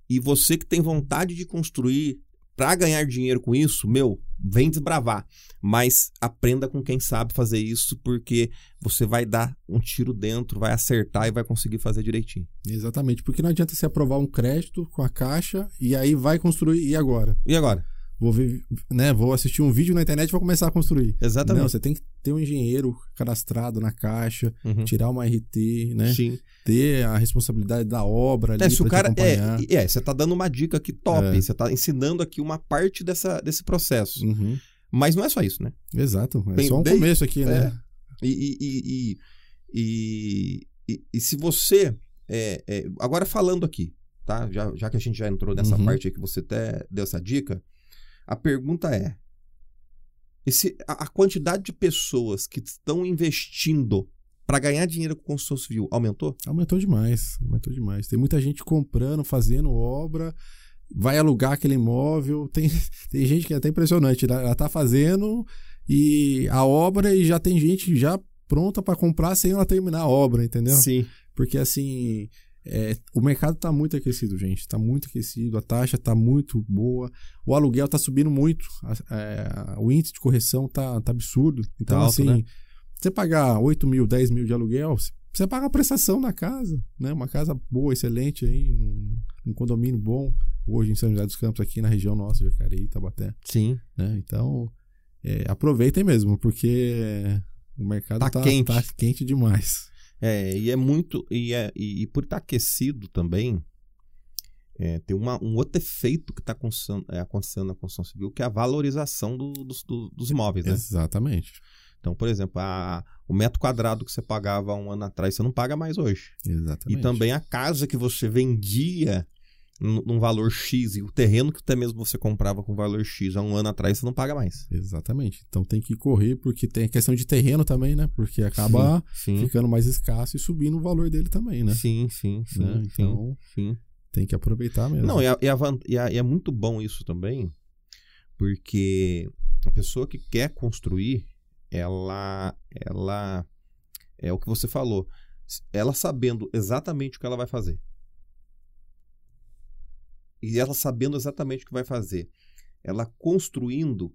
e você que tem vontade de construir para ganhar dinheiro com isso, meu, vem desbravar. Mas aprenda com quem sabe fazer isso, porque você vai dar um tiro dentro, vai acertar e vai conseguir fazer direitinho. Exatamente. Porque não adianta você aprovar um crédito com a caixa e aí vai construir. E agora? E agora? Vou ver, né? Vou assistir um vídeo na internet e vou começar a construir. Exatamente. Não, você tem que ter um engenheiro cadastrado na caixa, Uhum. tirar uma RT, né? Sim. Ter a responsabilidade da obra ali É, se o cara. É, é, você tá dando uma dica aqui top. É. Você tá ensinando aqui uma parte dessa, desse processo. Uhum. Mas não é só isso, né? Exato. É Tem- só um desde- começo aqui, né? É. E, e, e, e, e, e- e se você. é, é, agora falando aqui, tá? Já, já que a gente já entrou nessa Uhum. parte aí que você até deu essa dica, a pergunta é: esse, a, a quantidade de pessoas que estão investindo para ganhar dinheiro com construção civil aumentou? Aumentou demais, aumentou demais. Tem muita gente comprando, fazendo obra, vai alugar aquele imóvel. Tem, tem gente que é até impressionante, ela, ela tá fazendo e a obra e já tem gente já pronta para comprar sem ela terminar a obra, entendeu? Sim. Porque assim, é, o mercado tá muito aquecido, gente. Tá muito aquecido, a taxa tá muito boa, o aluguel tá subindo muito, a- é, o índice de correção tá, tá absurdo. Então, alto, assim, né? você pagar 8 mil, 10 mil de aluguel, você paga a prestação da casa, né? Uma casa boa, excelente aí, num, num condomínio bom, hoje em São José dos Campos, aqui na região nossa, Jacareí, Tabaté, Sim. né? Então, é, aproveitem mesmo, porque o mercado Tá tá, quente. tá quente demais. É, e é muito. E, é, e, e por estar aquecido também, é, tem uma, um outro efeito que está acontecendo, é, acontecendo na construção civil, que é a valorização do- dos, do- dos imóveis, né? Exatamente. Então, por exemplo, a- o metro quadrado que você pagava um ano atrás, você não paga mais hoje. Exatamente. E também a casa que você vendia num valor X e o terreno que até mesmo você comprava com valor X há um ano atrás, você não paga mais. Exatamente. Então tem que correr, porque tem a questão de terreno também, né? Porque acaba sim, ficando mais escasso e subindo o valor dele também, né? sim, sim, sim, Né? sim, Então sim. tem que aproveitar mesmo. Não, e, a- e a e a- e é muito bom isso também, porque a pessoa que quer construir, ela, ela é o que você falou, ela sabendo exatamente o que ela vai fazer. E ela sabendo exatamente o que vai fazer, ela construindo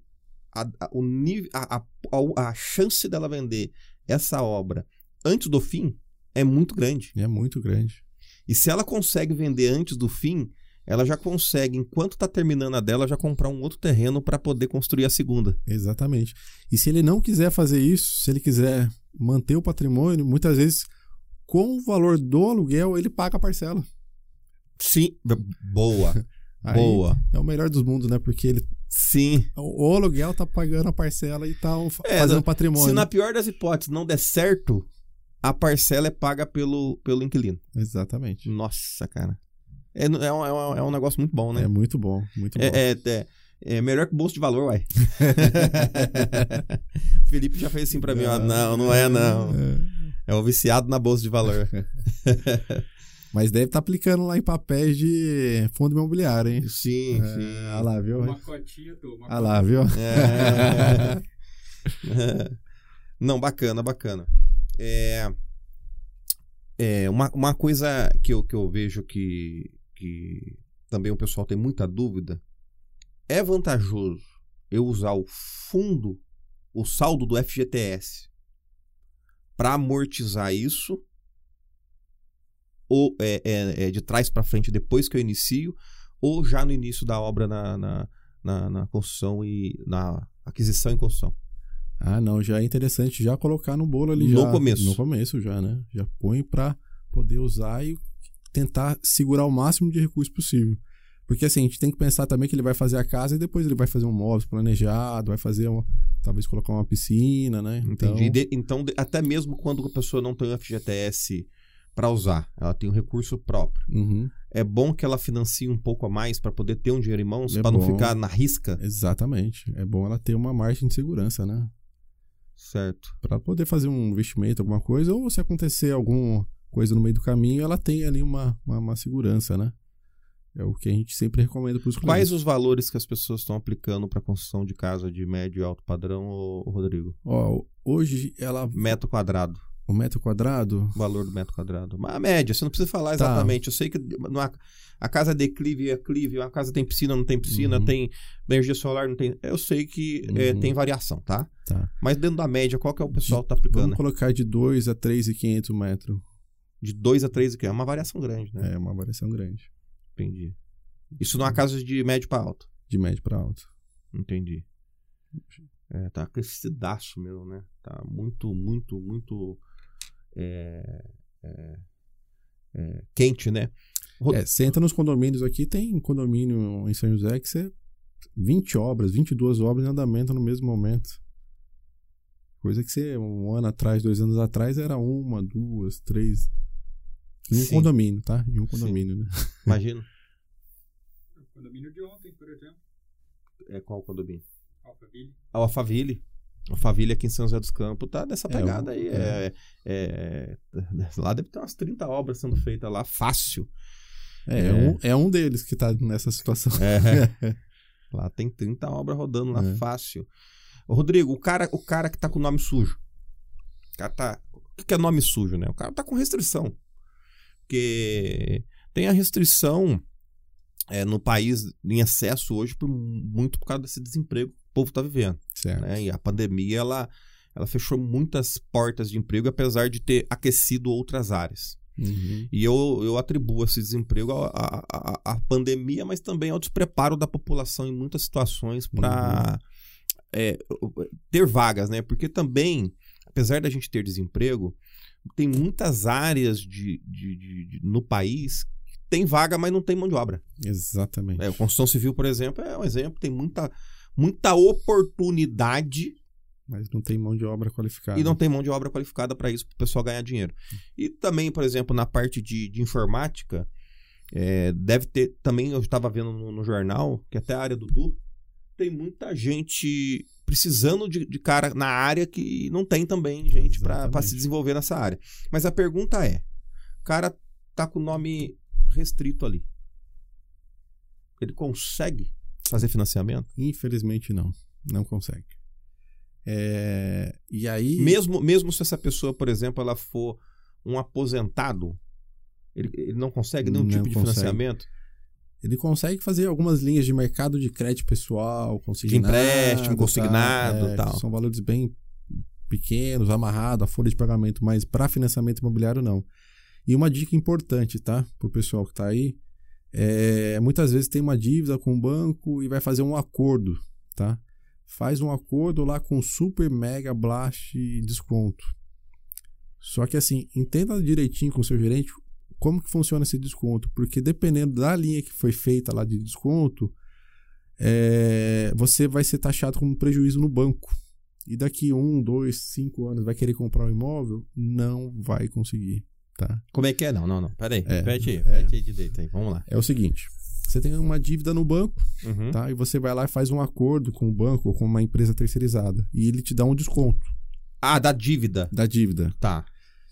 a, a- o nível, a, a, a, chance dela vender essa obra antes do fim é muito grande. É muito grande. E se ela consegue vender antes do fim, ela já consegue, enquanto está terminando a dela, já comprar um outro terreno para poder construir a segunda. Exatamente. E se ele não quiser fazer isso, se ele quiser manter o patrimônio, muitas vezes com o valor do aluguel ele paga a parcela. Sim, boa, boa. É o melhor dos mundos, né? Porque ele Sim. o o aluguel tá pagando a parcela e tá um- É, fazendo patrimônio. Se na pior das hipóteses não der certo, a parcela é paga pelo, pelo inquilino. Exatamente. Nossa, cara. É, é, um, é, um, é um negócio muito bom, né? É muito bom, muito bom. É, é, é, é melhor que bolso de valor, uai. o Felipe já fez assim pra mim, ó. Não, não é não. É o viciado na bolsa de valor. Mas deve estar aplicando lá em papéis de fundo imobiliário, hein? Sim, É, sim. Olha lá, viu? Uma cotinha. Uma Olha lá, viu? É. Não, bacana, bacana. É, é uma, uma coisa que eu, que eu vejo que, que também o pessoal tem muita dúvida. É vantajoso eu usar o fundo, o saldo do FGTS, para amortizar isso? Ou é, é- é de trás para frente depois que eu inicio? Ou já no início da obra na, na, na, na construção e na aquisição e construção? Ah, não, já é interessante já colocar no bolo ali No já. começo. No começo já, né? Já põe pra poder usar e tentar segurar o máximo de recursos possível. Porque assim, a gente tem que pensar também que ele vai fazer a casa e depois ele vai fazer um móvel planejado, vai fazer uma, talvez colocar uma piscina, né? Entendi. Então, De- Então, até mesmo quando a pessoa não tem o FGTS para usar, ela tem um recurso próprio. uhum, É bom que ela financie um pouco a mais para poder ter um dinheiro em mãos, É para não ficar na risca, exatamente. É bom ela ter uma margem de segurança, né? certo? Para poder fazer um investimento, alguma coisa, ou se acontecer alguma coisa no meio do caminho, ela tem ali uma, uma, uma segurança, né? É o que a gente sempre recomenda para os Quais clientes. os valores que as pessoas estão aplicando para construção de casa de médio e alto padrão, ô, ô Rodrigo? Ó, hoje ela Metro quadrado, o metro quadrado valor do metro quadrado. A média, você não precisa falar Tá. exatamente. Eu sei que numa- a casa é declive, é clive, a casa tem piscina, não tem piscina, Uhum. tem energia solar, não tem. Eu sei que é, Uhum. tem variação, tá? Tá. Mas dentro da média, qual que é o pessoal que tá aplicando? Vamos colocar de 2 a 3,500 metros. De 2 a 3, é uma variação grande, né? É uma variação grande. Entendi. Isso numa casa de médio para alto. De médio para alto. Entendi. É, tá aquecidaço meu, né? Tá muito, muito, muito é, é, é, quente, né? Rod- É, você entra nos condomínios aqui, tem condomínio em São José que você. 20 obras, 22 obras em andamento no mesmo momento. Coisa que você, um ano atrás, dois anos atrás, era uma, duas, três. Em um Sim. condomínio, tá? Em um condomínio, né? Imagina. O condomínio de ontem, por exemplo. É qual condomínio? Alphaville. A. Alphaville aqui em São José dos Campos tá dessa É, pegada aí. é. É, é- lá deve ter umas 30 obras sendo feitas lá, fácil. É, É. é um, é um deles que tá nessa situação. É. Lá tem 30 obras rodando lá É. fácil. Ô, Rodrigo, o cara, o cara que tá com o nome sujo. O cara tá. O que é nome sujo, né? O cara tá com restrição. Porque tem a restrição é, no país em excesso hoje, por, muito por causa desse desemprego povo tá vivendo. né? E a pandemia, ela, ela fechou muitas portas de emprego, apesar de ter aquecido outras áreas. Uhum. E eu, eu atribuo esse desemprego à, à, à- à pandemia, mas também ao despreparo da população em muitas situações para ter vagas, né? Porque também, apesar da gente ter desemprego, tem muitas áreas de, de- de- de- no país que tem vaga, mas não tem mão de obra. Exatamente. É, a construção civil, por exemplo, é um exemplo, tem muita, muita oportunidade Mas não tem mão de obra qualificada. e não tem mão de obra qualificada para isso, para o pessoal ganhar dinheiro. E também, por exemplo, na parte de, de informática, é, deve ter. Também eu estava vendo no, no jornal que até a área do Du tem muita gente precisando de, de cara na área que não tem também gente para se desenvolver nessa área. Mas a pergunta é: o cara tá com o nome restrito ali. Ele consegue fazer financiamento? Infelizmente não. Não consegue. É, E aí. Mesmo, mesmo se essa pessoa, por exemplo, ela for um aposentado, ele, ele não consegue nenhum Não tipo de consegue. financiamento? Ele consegue fazer algumas linhas de mercado de crédito pessoal, consignado. empréstimo, consignado, é, tal. São valores bem pequenos, amarrado a folha de pagamento, mas para financiamento imobiliário não. E uma dica importante, tá? Pro pessoal que tá aí, é, muitas vezes tem uma dívida com o banco e vai fazer um acordo, tá? Faz um acordo lá com super mega blast desconto. Só que assim, entenda direitinho com o seu gerente como que funciona esse desconto, porque dependendo da linha que foi feita lá de desconto, é, você vai ser taxado como prejuízo no banco. E daqui um, dois, cinco anos vai querer comprar um imóvel, não vai conseguir, tá? Como é que é? Não, não, não. Peraí, É, repete aí, é. repete aí direito aí. Vamos lá. É o seguinte, você tem uma dívida no banco, Uhum. tá? E você vai lá e faz um acordo com o banco ou com uma empresa terceirizada e ele te dá um desconto Ah, da dívida. da dívida. Tá.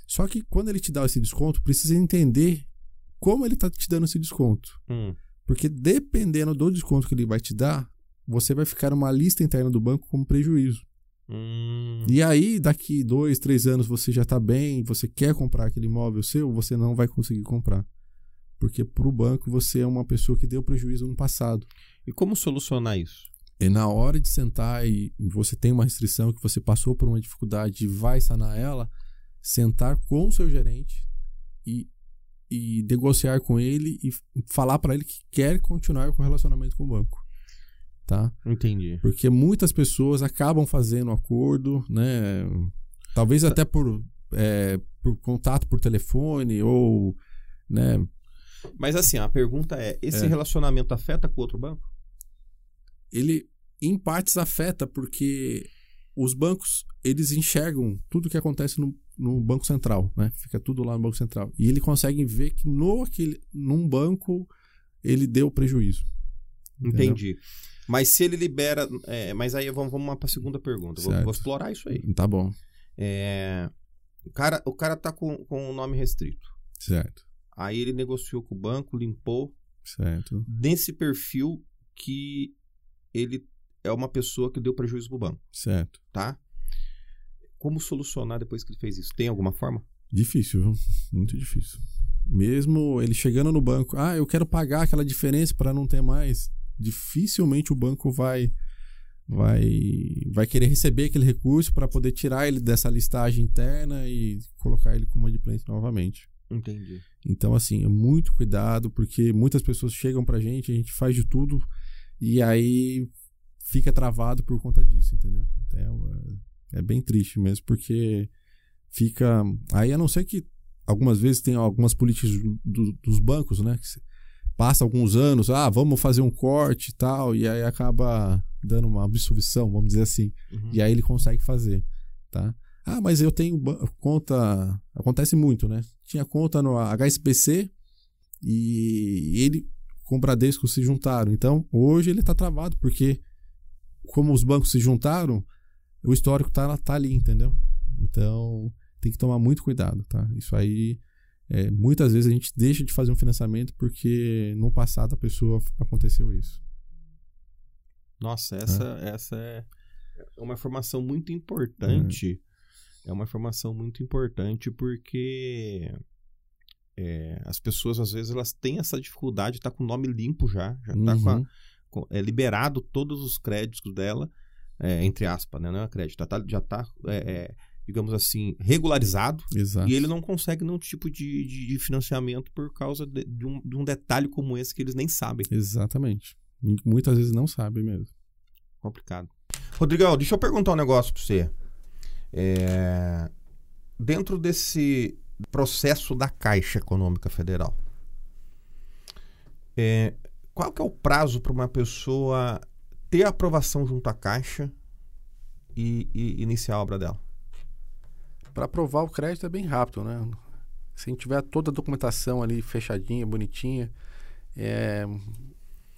Só que quando ele te dá esse desconto, precisa entender como ele tá te dando esse desconto. Hum. Porque dependendo do desconto que ele vai te dar, você vai ficar numa lista interna do banco como prejuízo. Hum. E aí, daqui dois, três anos, você já tá bem, você quer comprar aquele imóvel seu, você não vai conseguir comprar. Porque pro banco você é uma pessoa que deu prejuízo no passado. E como solucionar isso? E na hora de sentar e você tem uma restrição que você passou por uma dificuldade e vai sanar ela, sentar com o seu gerente e, e negociar com ele e falar para ele que quer continuar com o relacionamento com o banco. Tá? Entendi. Porque muitas pessoas acabam fazendo acordo, né? Talvez até por, é, por contato por telefone ou, né? Mas assim, a pergunta é: esse É. relacionamento afeta com o outro banco? Ele, em partes, afeta porque os bancos, eles enxergam tudo que acontece no, no Banco Central, né? Fica tudo lá no Banco Central. E ele consegue ver que no aquele, num banco ele deu prejuízo. Entendeu? Entendi. Mas se ele libera. é, mas aí vamos, vamos para a segunda pergunta. Vou, vou explorar isso aí. Tá bom, É, o, cara, o cara tá com, com o nome restrito. certo, Aí ele negociou com o banco, limpou. certo, Nesse perfil que ele é uma pessoa que deu prejuízo pro banco, certo. tá? Como solucionar depois que ele fez isso? Tem alguma forma? Difícil, viu? Muito difícil. Mesmo ele chegando no banco, ah, eu quero pagar aquela diferença para não ter mais. Dificilmente o banco vai vai vai querer receber aquele recurso para poder tirar ele dessa listagem interna e colocar ele como adimplente novamente. Entendi. Então, assim, é muito cuidado, porque muitas pessoas chegam pra gente, a gente faz de tudo e aí fica travado por conta disso, entendeu? Então, é, é bem triste mesmo, porque fica. Aí, a não ser que algumas vezes tem algumas políticas do- do- dos bancos, né? Que passa alguns anos, ah, vamos fazer um corte e tal, e aí acaba dando uma absolvição, vamos dizer assim. Uhum. E aí ele consegue fazer, tá? Ah, mas eu tenho conta. Acontece muito, né? Tinha conta no HSBC e ele com o Bradesco se juntaram. Então, hoje ele tá travado, porque como os bancos se juntaram, o histórico tá, tá ali, entendeu? Então, tem que tomar muito cuidado, tá? Isso aí, é, muitas vezes a gente deixa de fazer um financiamento porque no passado a pessoa aconteceu isso. Nossa, essa, essa é uma informação muito importante. É uma informação muito importante porque é, as pessoas, às vezes, elas têm essa dificuldade de estar com o nome limpo já. Já está com a- Uhum. com- é, liberado todos os créditos dela, é, entre aspas, né? Não é crédito, já tá, já tá é, é, digamos assim, regularizado. Exato. E ele não consegue nenhum tipo de, de, de financiamento por causa de, de um, de um detalhe como esse que eles nem sabem. Exatamente. Muitas vezes não sabe mesmo. Complicado. Rodrigão, deixa eu perguntar um negócio pra você. É, Dentro desse processo da Caixa Econômica Federal, é, qual que é o prazo para uma pessoa ter aprovação junto à Caixa e, e iniciar a obra dela? Para aprovar o crédito é bem rápido, né? Se a gente tiver toda a documentação ali fechadinha, bonitinha, é,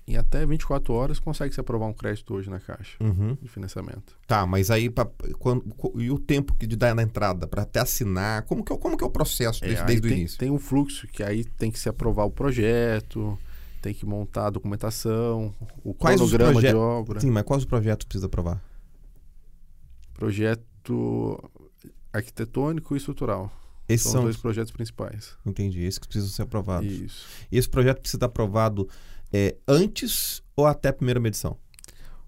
em até 24 horas consegue se aprovar um crédito hoje na Caixa Uhum. de financiamento. Tá, mas aí pra, quando, e o tempo que de dar na entrada para até assinar? Como que, é o- como que é o processo É, desde o tem, início? tem um fluxo que aí tem que se aprovar o projeto, tem que montar a documentação, o Quais cronograma de obra, Sim, mas quais os projetos precisa aprovar? projeto arquitetônico e estrutural. Esses São são, os dois projetos principais. entendi, esses que precisam ser aprovados. Isso. E esse projeto precisa estar aprovado é, antes ou até a primeira medição?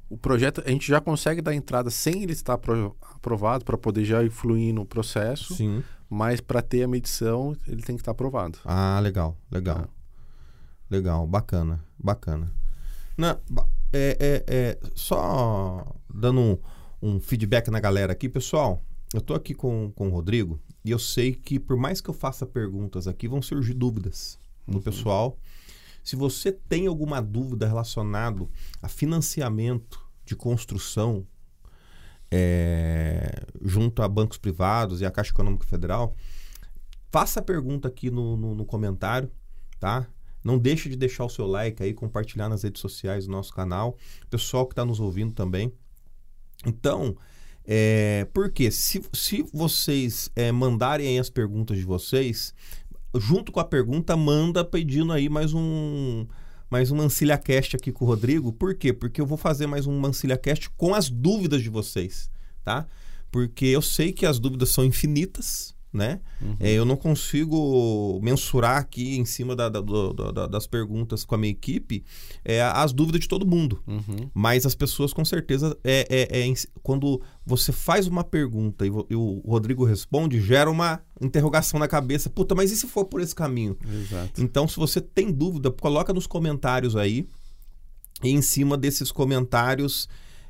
O projeto, a gente já consegue dar entrada sem ele estar apro- aprovado para poder já influir no processo, Sim. mas para ter a medição ele tem que estar aprovado. Ah, legal, legal. Tá. Legal, bacana, bacana. Não, ba- é, é, é, só dando um, um feedback na galera aqui, pessoal. Eu tô aqui com, com o Rodrigo e eu sei que por mais que eu faça perguntas aqui, vão surgir dúvidas do Uhum. pessoal. Se você tem alguma dúvida relacionado a financiamento de construção é, junto a bancos privados e a Caixa Econômica Federal, faça a pergunta aqui no, no, no comentário, tá? Não deixe de deixar o seu like aí, compartilhar nas redes sociais do nosso canal. Pessoal que está nos ouvindo também. Então, é, porque se, se vocês é, mandarem as perguntas de vocês, junto com a pergunta, manda pedindo aí mais um mais um Mancilha Cast aqui com o Rodrigo. Por quê? Porque eu vou fazer mais um Mancilha Cast com as dúvidas de vocês, tá? Porque eu sei que as dúvidas são infinitas, né? É, eu não consigo mensurar aqui em cima da- da- da- das perguntas com a minha equipe é, as dúvidas de todo mundo. Uhum. Mas as pessoas, com certeza, é, é- é quando você faz uma pergunta e, e o Rodrigo responde, gera uma interrogação na cabeça. Puta, mas e se for por esse caminho? Exato. Então, se você tem dúvida, coloca nos comentários aí E em cima desses comentários,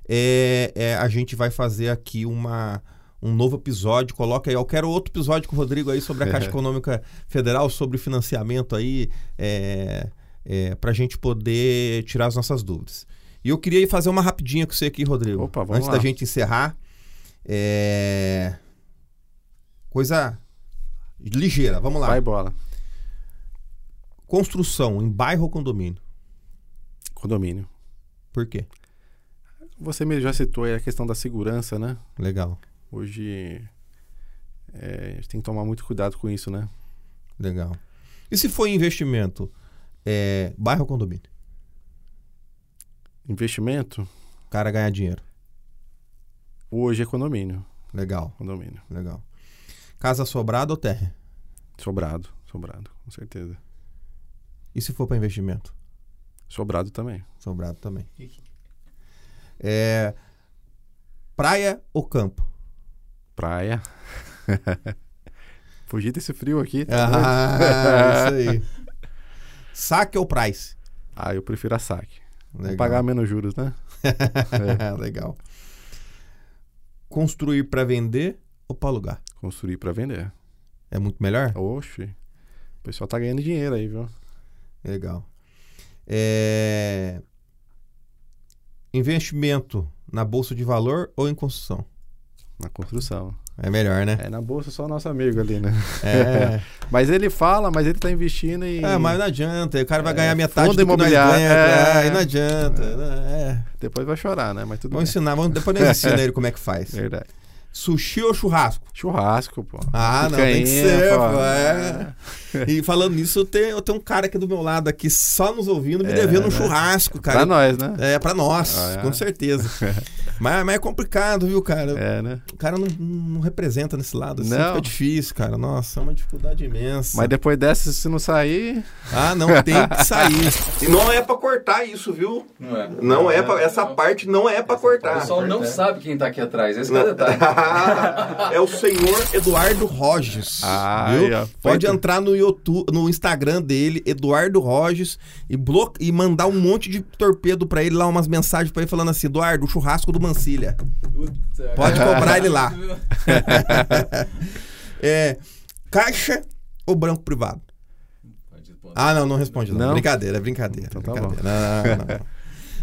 é, é, a gente vai fazer aqui uma, um novo episódio. Coloca aí, eu quero outro episódio com o Rodrigo aí sobre a Caixa Econômica Federal, sobre financiamento aí, é, é, para a gente poder tirar as nossas dúvidas. E eu queria fazer uma rapidinha com você aqui, Rodrigo. Opa, vamos Antes lá. da gente encerrar. É... Coisa ligeira, vamos lá. Vai bola. Construção em bairro ou condomínio? Condomínio. Por quê? Você mesmo já citou aí a questão da segurança, né? Legal, Hoje é, a gente tem que tomar muito cuidado com isso, né? legal. E se for investimento, é, bairro ou condomínio? Investimento, O cara ganhar dinheiro. hoje é condomínio. Legal, Condomínio. legal. Casa sobrada ou terra? Sobrado, sobrado, com certeza. E se for para investimento? Sobrado também. Sobrado também. É, praia ou campo? Praia. Fugir desse frio aqui. tá? Ah, isso aí. Saque ou price? Ah, eu prefiro a saque. Vou Legal. pagar menos juros, né? Legal. Construir para vender ou para alugar? Construir pra vender. É muito melhor? Oxe. O pessoal tá ganhando dinheiro aí, viu? Legal. É, Investimento na bolsa de valor ou em construção? Na construção. É melhor, né? É, na bolsa só nosso amigo ali, né? É, Mas ele fala, mas ele tá investindo e. é mas não adianta. O cara vai É, ganhar metade do que nós imobiliário, ganha. é. É, não adianta. É. Depois vai chorar, né? Mas tudo Vamos bem. ensinar, vamos, depois nós ensina ele como é que faz. Verdade. Sushi ou churrasco? Churrasco, pô. Ah, não, tem que ser, pô. é. E falando nisso, eu tenho, eu tenho um cara aqui do meu lado aqui, só nos ouvindo, me É, devendo um né? churrasco, cara. Pra nós, né? É, pra nós, Ah, é? com certeza. mas, mas é complicado, viu, cara? É, né? O cara não, não representa nesse lado. Assim, Não. fica difícil, cara. Nossa, é uma dificuldade imensa. Mas depois dessa, se não sair. Ah, não tem que sair. E não é pra cortar isso, viu? Não é. Não é pra, essa parte não é pra O cortar. pessoal não sabe quem tá aqui atrás. Esse que é o detalhe. é o senhor Eduardo Roges. Ah, viu? aí, ó. Pode Foi- entrar no YouTube, no Instagram dele, Eduardo Roges, e, blo... e mandar um monte de torpedo pra ele lá, umas mensagens pra ele falando assim: Eduardo, o churrasco do Mancilha. Puta, Pode cobrar ele lá. É, caixa ou branco privado? Pode responder. Ah, não, não responde não. Não? Brincadeira, é brincadeira. Então tá brincadeira. Não, não, não.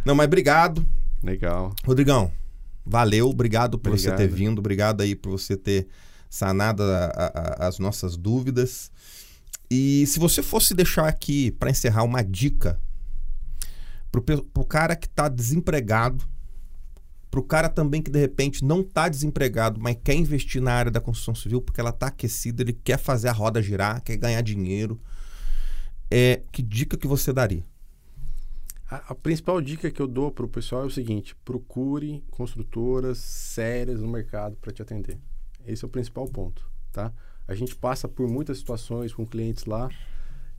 não, mas obrigado. Legal. Rodrigão, valeu, obrigado por você Obrigado. ter vindo, obrigado aí por você ter sanado a- a- as nossas dúvidas. E se você fosse deixar aqui, para encerrar, uma dica pro, pe- pro cara que tá desempregado, pro cara também que de repente não tá desempregado, mas quer investir na área da construção civil porque ela tá aquecida, ele quer fazer a roda girar, quer ganhar dinheiro. É, que dica que você daria? A, a principal dica que eu dou pro pessoal é o seguinte: procure construtoras sérias no mercado para te atender. Esse é o principal ponto, tá? A gente passa por muitas situações com clientes lá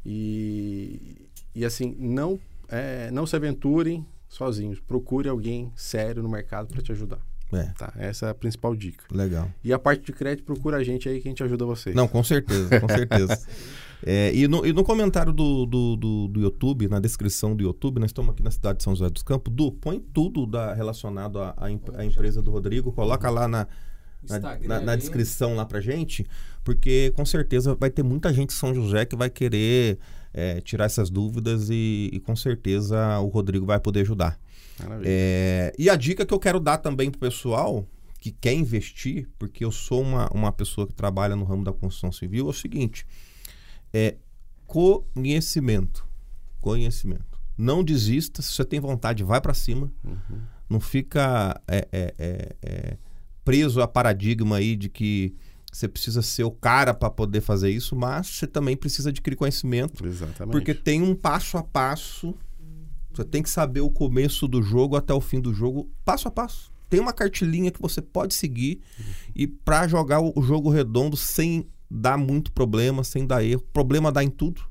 e, e assim, não, é, não se aventurem sozinhos. Procure alguém sério no mercado para te ajudar, É, tá? Essa é a principal dica. legal. E a parte de crédito, procura a gente aí que a gente ajuda vocês. Não, com certeza, com certeza. É, e, no, e no comentário do, do, do, do YouTube, na descrição do YouTube, nós estamos aqui na cidade de São José dos Campos. Du, põe tudo da, relacionado à, empresa do Rodrigo, coloca lá na, na, na- na descrição lá pra gente, porque com certeza vai ter muita gente de São José que vai querer é, tirar essas dúvidas e, e com certeza o Rodrigo vai poder ajudar. É, e a dica que eu quero dar também pro pessoal que quer investir, porque eu sou uma, uma pessoa que trabalha no ramo da construção civil, é o seguinte: é conhecimento. Conhecimento. Não desista, se você tem vontade, vai para cima. Uhum. Não fica é, é, é, é, preso a paradigma aí de que você precisa ser o cara para poder fazer isso, mas você também precisa adquirir conhecimento Exatamente. porque tem um passo a passo. Você tem que saber o começo do jogo até o fim do jogo, passo a passo. Tem uma cartilinha que você pode seguir e para jogar o jogo redondo sem dar muito problema, sem dar erro. Problema dá em tudo,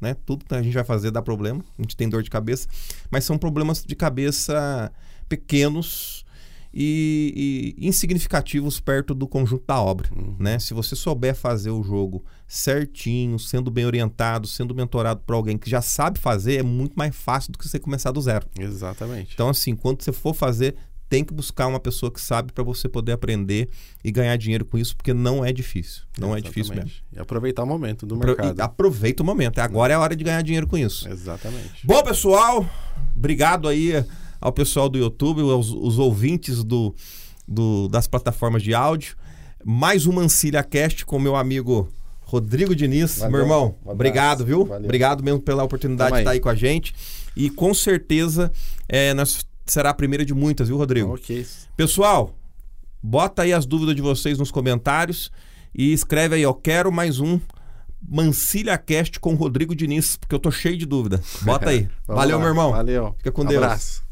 né? Tudo que a gente vai fazer dá problema. A gente tem dor de cabeça, mas são problemas de cabeça pequenos e, e insignificativos perto do conjunto da obra. Uhum. Né? Se você souber fazer o jogo certinho, sendo bem orientado, sendo mentorado por alguém que já sabe fazer, é muito mais fácil do que você começar do zero. Exatamente. Então, assim, quando você for fazer, tem que buscar uma pessoa que sabe para você poder aprender e ganhar dinheiro com isso, porque não é difícil. Não é difícil mesmo. Exatamente. E aproveitar o momento do Apro- mercado. e Aproveita o momento. Agora é a hora de ganhar dinheiro com isso. Exatamente. Bom, pessoal, obrigado aí ao pessoal do YouTube, aos os ouvintes do, do- das plataformas de áudio. Mais uma Ancilha Cast com meu amigo Rodrigo Diniz. Valeu, meu irmão, abraço. obrigado, viu? Valeu. Obrigado mesmo pela oportunidade Tamo de estar aí. aí com a gente. E com certeza é, nós, será a primeira de muitas, viu, Rodrigo? Ok. Pessoal, bota aí as dúvidas de vocês nos comentários e escreve aí, ó, quero mais um Mancilha Cast com Rodrigo Diniz, porque eu tô cheio de dúvida. Bota aí. Valeu, lá. meu irmão. Valeu. Fica com Deus. Abraço.